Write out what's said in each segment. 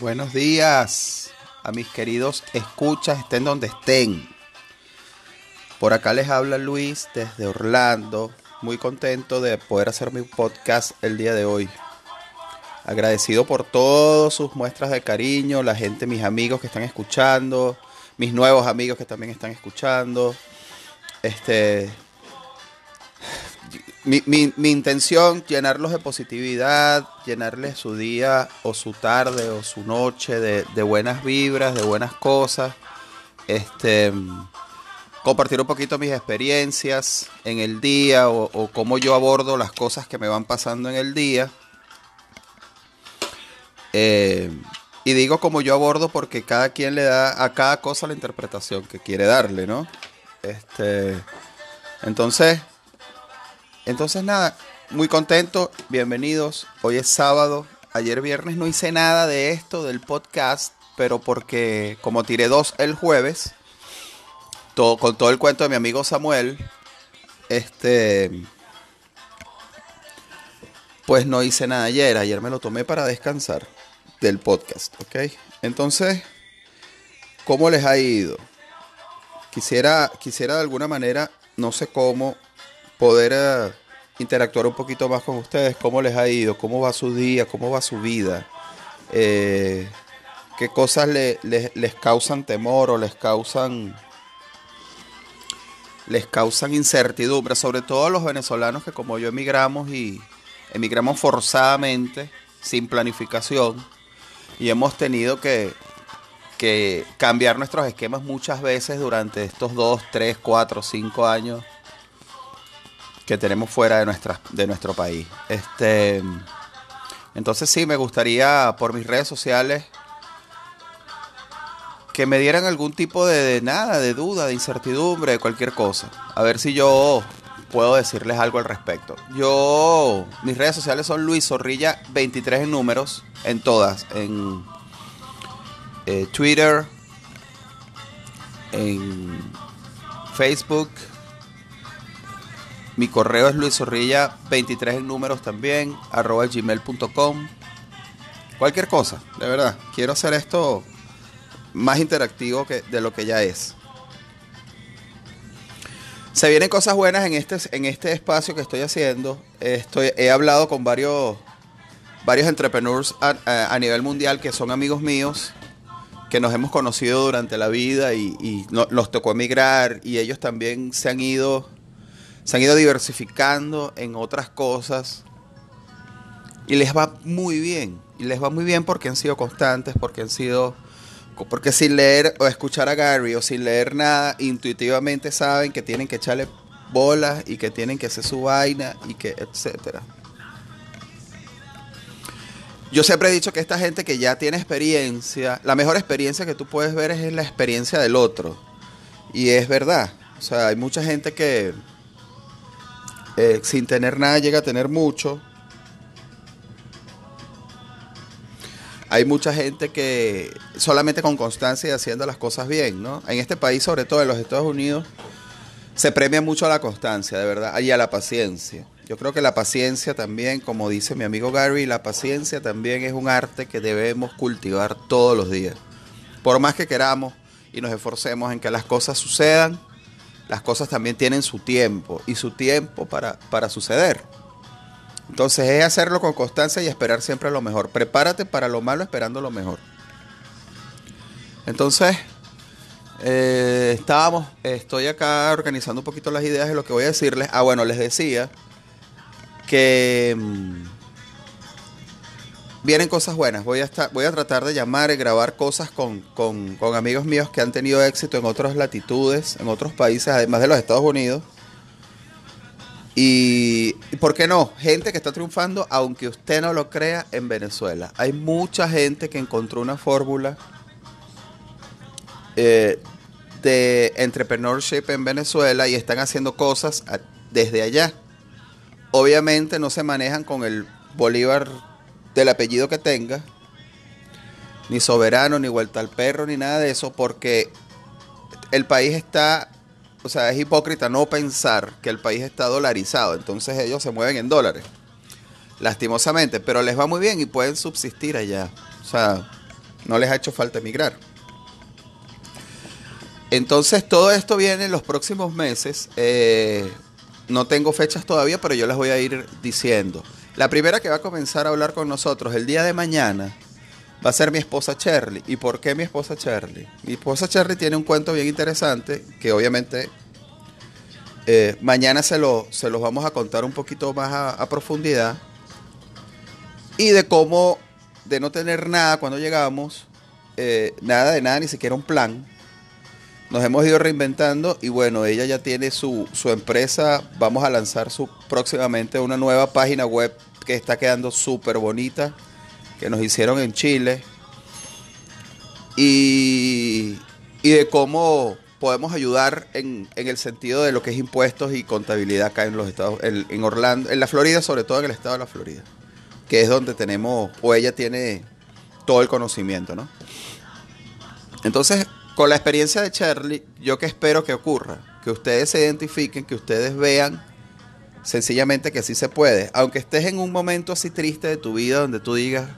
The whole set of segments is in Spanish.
Buenos días a mis queridos escuchas, estén donde estén. Por acá les habla Luis desde Orlando, muy contento de poder hacer mi podcast el día de hoy. Agradecido por todas sus muestras de cariño, la gente, mis amigos que están escuchando, mis nuevos amigos que también están escuchando. Este, mi, mi, intención, llenarlos de positividad, llenarles su día o su tarde o su noche de, de buenas vibras, de buenas cosas. Este, compartir un poquito mis experiencias en el día o, o cómo yo abordo las cosas que me van pasando en el día. Eh, y digo como yo abordo porque cada quien le da a cada cosa la interpretación que quiere darle, ¿no? Este, entonces, entonces nada, muy contento, bienvenidos. Hoy es sábado, ayer viernes no hice nada de esto del podcast, pero porque como tiré dos el jueves, todo, con todo el cuento de mi amigo Samuel, este, pues no hice nada ayer. Ayer me lo tomé para descansar del podcast, ¿ok? Entonces, ¿cómo les ha ido? Quisiera, quisiera de alguna manera, no sé cómo, poder uh, interactuar un poquito más con ustedes. ¿Cómo les ha ido? ¿Cómo va su día? ¿Cómo va su vida? Eh, ¿Qué cosas le, le, les causan temor o les causan les causan incertidumbre, sobre todo a los venezolanos que como yo emigramos y emigramos forzadamente, sin planificación, y hemos tenido que, que cambiar nuestros esquemas muchas veces durante estos 2, 3, 4, 5 años que tenemos fuera de, nuestra, de nuestro país. Este, entonces sí, me gustaría por mis redes sociales que me dieran algún tipo de, de, nada, de duda, de incertidumbre, de cualquier cosa. A ver si yo puedo decirles algo al respecto. Yo, mis redes sociales son Luis Zorrilla 23 en números, en todas, en eh, Twitter, en Facebook. Mi correo es Luis Zorrilla 23 en números también, arroba gmail.com. Cualquier cosa, de verdad. Quiero hacer esto más interactivo que de lo que ya es. Se vienen cosas buenas en este, en este espacio que estoy haciendo. Estoy, he hablado con varios, varios entrepreneurs a, nivel mundial que son amigos míos, que nos hemos conocido durante la vida y, y no, nos tocó emigrar y ellos también se han ido, se han ido diversificando en otras cosas y les va muy bien. Y les va muy bien porque han sido constantes, porque han sido porque sin leer o escuchar a Gary o sin leer nada, intuitivamente saben que tienen que echarle bolas y que tienen que hacer su vaina y que etcétera. Yo siempre he dicho que esta gente que ya tiene experiencia, la mejor experiencia que tú puedes ver es la experiencia del otro. Y es verdad. O sea, hay mucha gente que eh, sin tener nada llega a tener mucho. hay mucha gente que solamente con constancia y haciendo las cosas bien, ¿no? En este país, sobre todo en los Estados Unidos, se premia mucho a la constancia, de verdad, y a la paciencia. Yo creo que la paciencia también, como dice mi amigo Gary, la paciencia también es un arte que debemos cultivar todos los días. Por más que queramos y nos esforcemos en que las cosas sucedan, las cosas también tienen su tiempo y su tiempo para, para suceder. Entonces es hacerlo con constancia y esperar siempre lo mejor. Prepárate para lo malo esperando lo mejor. Entonces, eh, estábamos, estoy acá organizando un poquito las ideas de lo que voy a decirles. Ah, bueno, les decía que mmm, vienen cosas buenas. Voy a, estar, voy a tratar de llamar y grabar cosas con, con, amigos míos que han tenido éxito en otras latitudes, en otros países, además de los Estados Unidos. Y, ¿por qué no? Gente que está triunfando, aunque usted no lo crea, en Venezuela. Hay mucha gente que encontró una fórmula eh, de entrepreneurship en Venezuela y están haciendo cosas desde allá. Obviamente no se manejan con el Bolívar del apellido que tenga, ni soberano, ni vuelta al perro, ni nada de eso, porque el país está o sea, es hipócrita no pensar que el país está dolarizado, entonces ellos se mueven en dólares, lastimosamente, pero les va muy bien y pueden subsistir allá. O sea, no les ha hecho falta emigrar. Entonces todo esto viene en los próximos meses. Eh, no tengo fechas todavía, pero yo las voy a ir diciendo. La primera que va a comenzar a hablar con nosotros el día de mañana va a ser mi esposa Shirley. ¿Y por qué mi esposa Shirley? Mi esposa Shirley tiene un cuento bien interesante que obviamente eh, mañana se, lo, se los vamos a contar un poquito más a, profundidad. Y de cómo, de no tener nada cuando llegamos, eh, nada de nada, ni siquiera un plan nos hemos ido reinventando y bueno, ella ya tiene su, empresa, vamos a lanzar su, próximamente una nueva página web que está quedando súper bonita, que nos hicieron en Chile, y, de cómo podemos ayudar en, el sentido de lo que es impuestos y contabilidad acá en los estados, en, en Orlando, en la Florida, sobre todo en el estado de la Florida, que es donde tenemos, o ella tiene todo el conocimiento, ¿no? Entonces, con la experiencia de Charlie, yo que espero que ocurra, que ustedes se identifiquen, que ustedes vean sencillamente que sí se puede. Aunque estés en un momento así triste de tu vida donde tú digas,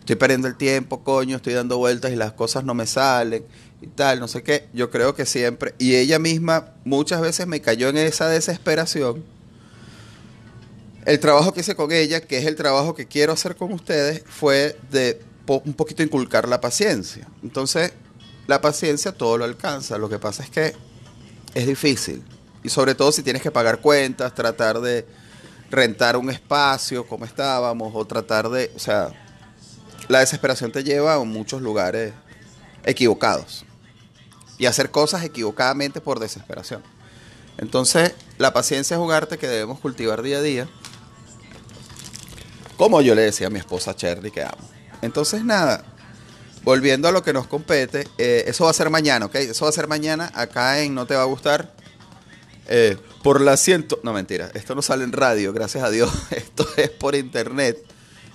estoy perdiendo el tiempo, coño, estoy dando vueltas y las cosas no me salen y tal, no sé qué. Yo creo que siempre, y ella misma muchas veces me cayó en esa desesperación. El trabajo que hice con ella, que es el trabajo que quiero hacer con ustedes, fue de un poquito inculcar la paciencia. Entonces, la paciencia todo lo alcanza. Lo que pasa es que es difícil. Y sobre todo si tienes que pagar cuentas, tratar de rentar un espacio como estábamos, o tratar de. O sea, la desesperación te lleva a muchos lugares equivocados. Y hacer cosas equivocadamente por desesperación. Entonces, la paciencia es un arte que debemos cultivar día a día. Como yo le decía a mi esposa Cherry que amo. Entonces, nada, volviendo a lo que nos compete, eh, eso va a ser mañana, ¿ok? Eso va a ser mañana acá en No Te Va a Gustar. Eh, por la ciento... No, mentira, esto no sale en radio, gracias a Dios. Esto es por internet.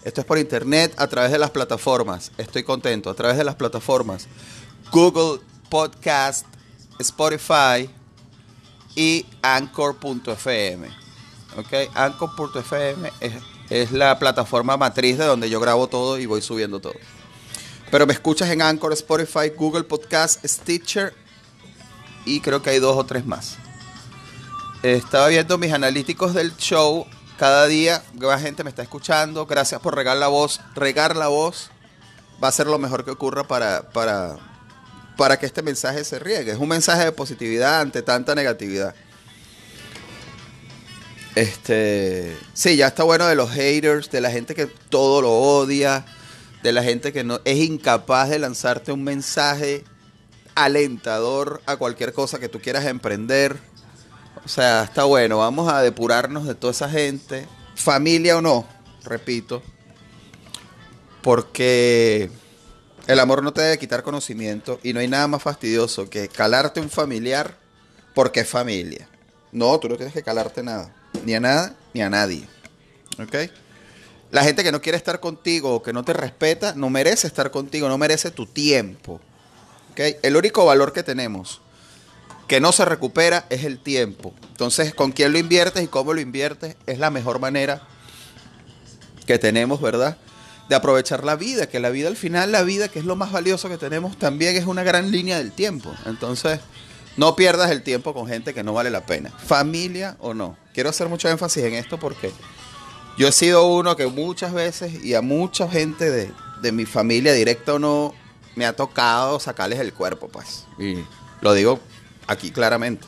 Esto es por internet a través de las plataformas. Estoy contento. A través de las plataformas. Google Podcast, Spotify y Anchor.fm. ¿Ok? Anchor.fm es, es la plataforma matriz de donde yo grabo todo y voy subiendo todo. Pero me escuchas en Anchor, Spotify, Google Podcast, Stitcher y creo que hay dos o tres más. Estaba viendo mis analíticos del show. Cada día más gente me está escuchando. Gracias por regar la voz. Regar la voz va a ser lo mejor que ocurra para, para, para que este mensaje se riegue. Es un mensaje de positividad ante tanta negatividad. Este, sí, ya está bueno de los haters, de la gente que todo lo odia de la gente que no es incapaz de lanzarte un mensaje alentador a cualquier cosa que tú quieras emprender. O sea, está bueno, vamos a depurarnos de toda esa gente, familia o no, repito, porque el amor no te debe quitar conocimiento y no hay nada más fastidioso que calarte un familiar porque es familia. No, tú no tienes que calarte nada, ni a nada ni a nadie. ¿Ok? La gente que no quiere estar contigo o que no te respeta, no merece estar contigo, no merece tu tiempo. ¿Okay? El único valor que tenemos que no se recupera es el tiempo. Entonces, con quién lo inviertes y cómo lo inviertes es la mejor manera que tenemos, ¿verdad? De aprovechar la vida, que la vida al final, la vida que es lo más valioso que tenemos, también es una gran línea del tiempo. Entonces, no pierdas el tiempo con gente que no vale la pena, familia o no. Quiero hacer mucho énfasis en esto porque yo he sido uno que muchas veces y a mucha gente de, mi familia, directa o no, me ha tocado sacarles el cuerpo, pues. Y lo digo aquí claramente.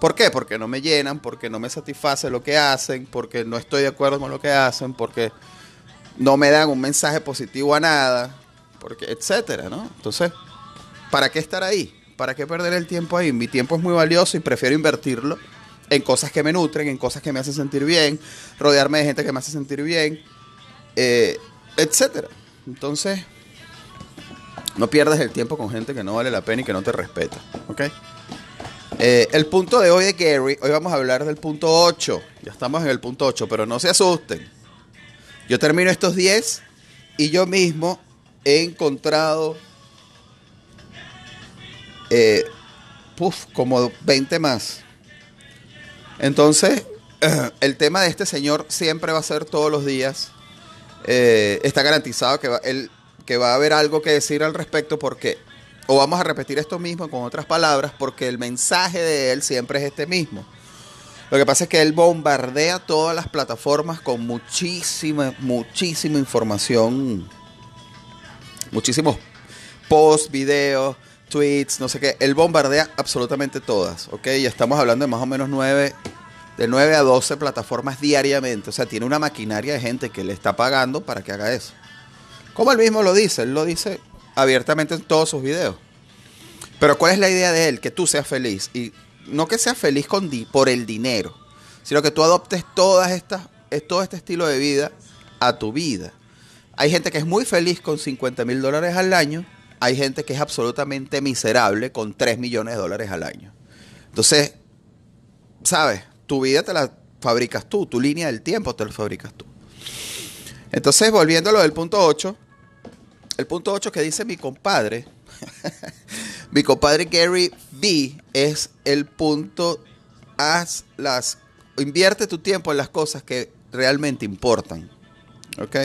¿Por qué? Porque no me llenan, porque no me satisface lo que hacen, porque no estoy de acuerdo con lo que hacen, porque no me dan un mensaje positivo a nada, porque etcétera, ¿no? Entonces, ¿para qué estar ahí? ¿Para qué perder el tiempo ahí? Mi tiempo es muy valioso y prefiero invertirlo en cosas que me nutren, en cosas que me hacen sentir bien, rodearme de gente que me hace sentir bien, eh, etcétera. Entonces, no pierdas el tiempo con gente que no vale la pena y que no te respeta. ¿Ok? Eh, el punto de hoy de Gary, hoy vamos a hablar del punto 8. Ya estamos en el punto 8, pero no se asusten. Yo termino estos 10 y yo mismo he encontrado eh, como 20 más. Entonces, el tema de este señor siempre va a ser todos los días. Eh, está garantizado que, que va a haber algo que decir al respecto porque, o vamos a repetir esto mismo con otras palabras, porque el mensaje de él siempre es este mismo. Lo que pasa es que él bombardea todas las plataformas con muchísima, muchísima información, muchísimos posts, videos, tweets, no sé qué. Él bombardea absolutamente todas, ¿ok? Ya estamos hablando de más o menos nueve, de 9 a 12 plataformas diariamente. O sea, tiene una maquinaria de gente que le está pagando para que haga eso. Como él mismo lo dice, él lo dice abiertamente en todos sus videos. Pero ¿cuál es la idea de él? Que tú seas feliz. Y no que seas feliz con por el dinero, sino que tú adoptes todas estas, todo este estilo de vida a tu vida. Hay gente que es muy feliz con 50 mil dólares al año, hay gente que es absolutamente miserable con 3 millones de dólares al año. Entonces, ¿sabes? Tu vida te la fabricas tú, tu línea del tiempo te la fabricas tú. Entonces, volviendo a lo del punto 8, el punto 8 que dice mi compadre, mi compadre Gary B es el punto, haz las, invierte tu tiempo en las cosas que realmente importan. ¿Ok?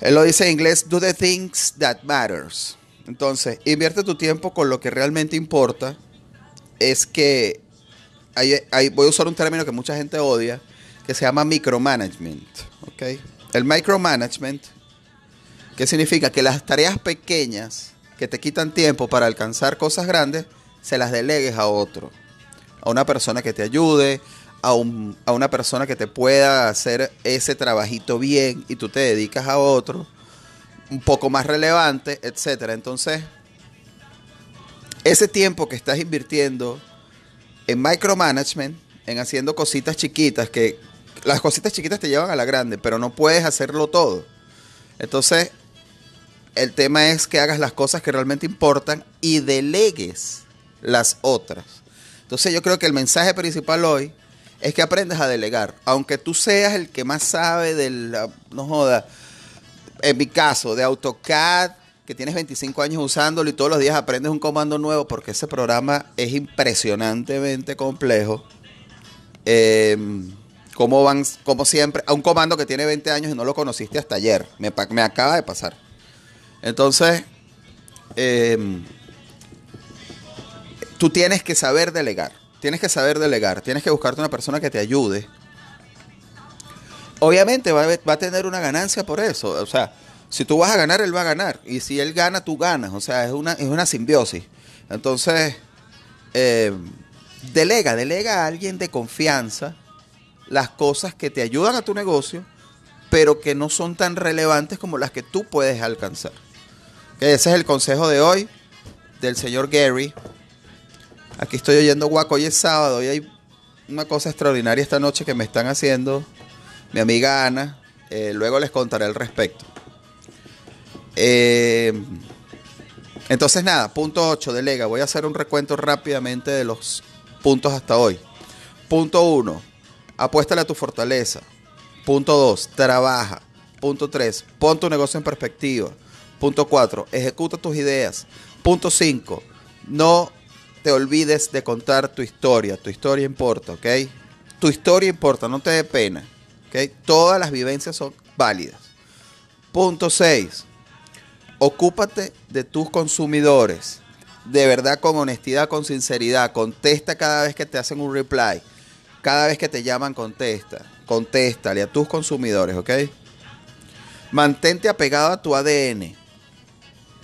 Él lo dice en inglés, do the things that matters. Entonces, invierte tu tiempo con lo que realmente importa. Es que, voy a usar un término que mucha gente odia, que se llama micromanagement. ¿Ok? El micromanagement, ¿qué significa? Que las tareas pequeñas que te quitan tiempo para alcanzar cosas grandes, se las delegues a otro. A una persona que te ayude, a, una persona que te pueda hacer ese trabajito bien y tú te dedicas a otro, un poco más relevante, etc. Entonces, ese tiempo que estás invirtiendo en micromanagement, en haciendo cositas chiquitas, que las cositas chiquitas te llevan a la grande, pero no puedes hacerlo todo. Entonces, el tema es que hagas las cosas que realmente importan y delegues las otras. Entonces yo creo que el mensaje principal hoy es que aprendas a delegar. Aunque tú seas el que más sabe del, no joda, en mi caso, de AutoCAD, que tienes 25 años usándolo y todos los días aprendes un comando nuevo porque ese programa es impresionantemente complejo. Em, como van, como siempre, a un comando que tiene 20 años y no lo conociste hasta ayer. Me, me acaba de pasar. Entonces, em, tú tienes que saber delegar. Tienes que saber delegar. Tienes que buscarte una persona que te ayude. Obviamente va a, tener una ganancia por eso. O sea, si tú vas a ganar, él va a ganar. Y si él gana, tú ganas. O sea, es una, es una simbiosis. Entonces, em, delega, delega a alguien de confianza las cosas que te ayudan a tu negocio, pero que no son tan relevantes como las que tú puedes alcanzar. Ese es el consejo de hoy del señor Gary. Aquí estoy oyendo guaco, hoy es sábado y hay una cosa extraordinaria esta noche que me están haciendo mi amiga Ana. Eh, luego les contaré al respecto. Eh, entonces nada, punto 8, delega. Voy a hacer un recuento rápidamente de los puntos hasta hoy. Punto 1, apuéstale a tu fortaleza. Punto 2, trabaja. Punto 3, pon tu negocio en perspectiva. Punto 4. Ejecuta tus ideas. Punto 5. No te olvides de contar tu historia. Tu historia importa, ¿ok? Tu historia importa, no te dé pena. ¿ok? Todas las vivencias son válidas. Punto 6. Ocúpate de tus consumidores. De verdad, con honestidad, con sinceridad. Contesta cada vez que te hacen un reply. Cada vez que te llaman, contesta. Contéstale a tus consumidores, ¿ok? Mantente apegado a tu ADN.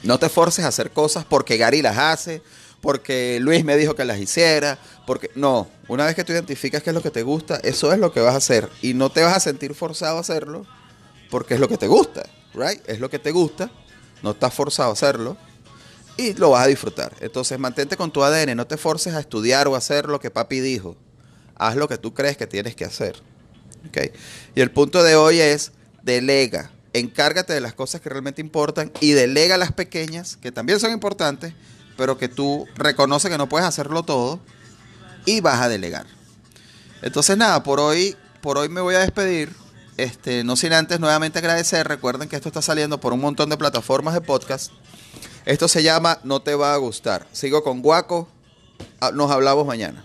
No te forces a hacer cosas porque Gary las hace, porque Luis me dijo que las hiciera, porque no, una vez que tú identificas qué es lo que te gusta, eso es lo que vas a hacer y no te vas a sentir forzado a hacerlo porque es lo que te gusta, right? Es lo que te gusta, no estás forzado a hacerlo y lo vas a disfrutar. Entonces, mantente con tu ADN, no te forces a estudiar o a hacer lo que papi dijo. Haz lo que tú crees que tienes que hacer. ¿okay? Y el punto de hoy es delega encárgate de las cosas que realmente importan y delega las pequeñas, que también son importantes, pero que tú reconoces que no puedes hacerlo todo y vas a delegar. Entonces nada, por hoy, por hoy me voy a despedir. Este, no sin antes nuevamente agradecer. Recuerden que esto está saliendo por un montón de plataformas de podcast. Esto se llama No te va a gustar. Sigo con Guaco. Ah, nos hablamos mañana.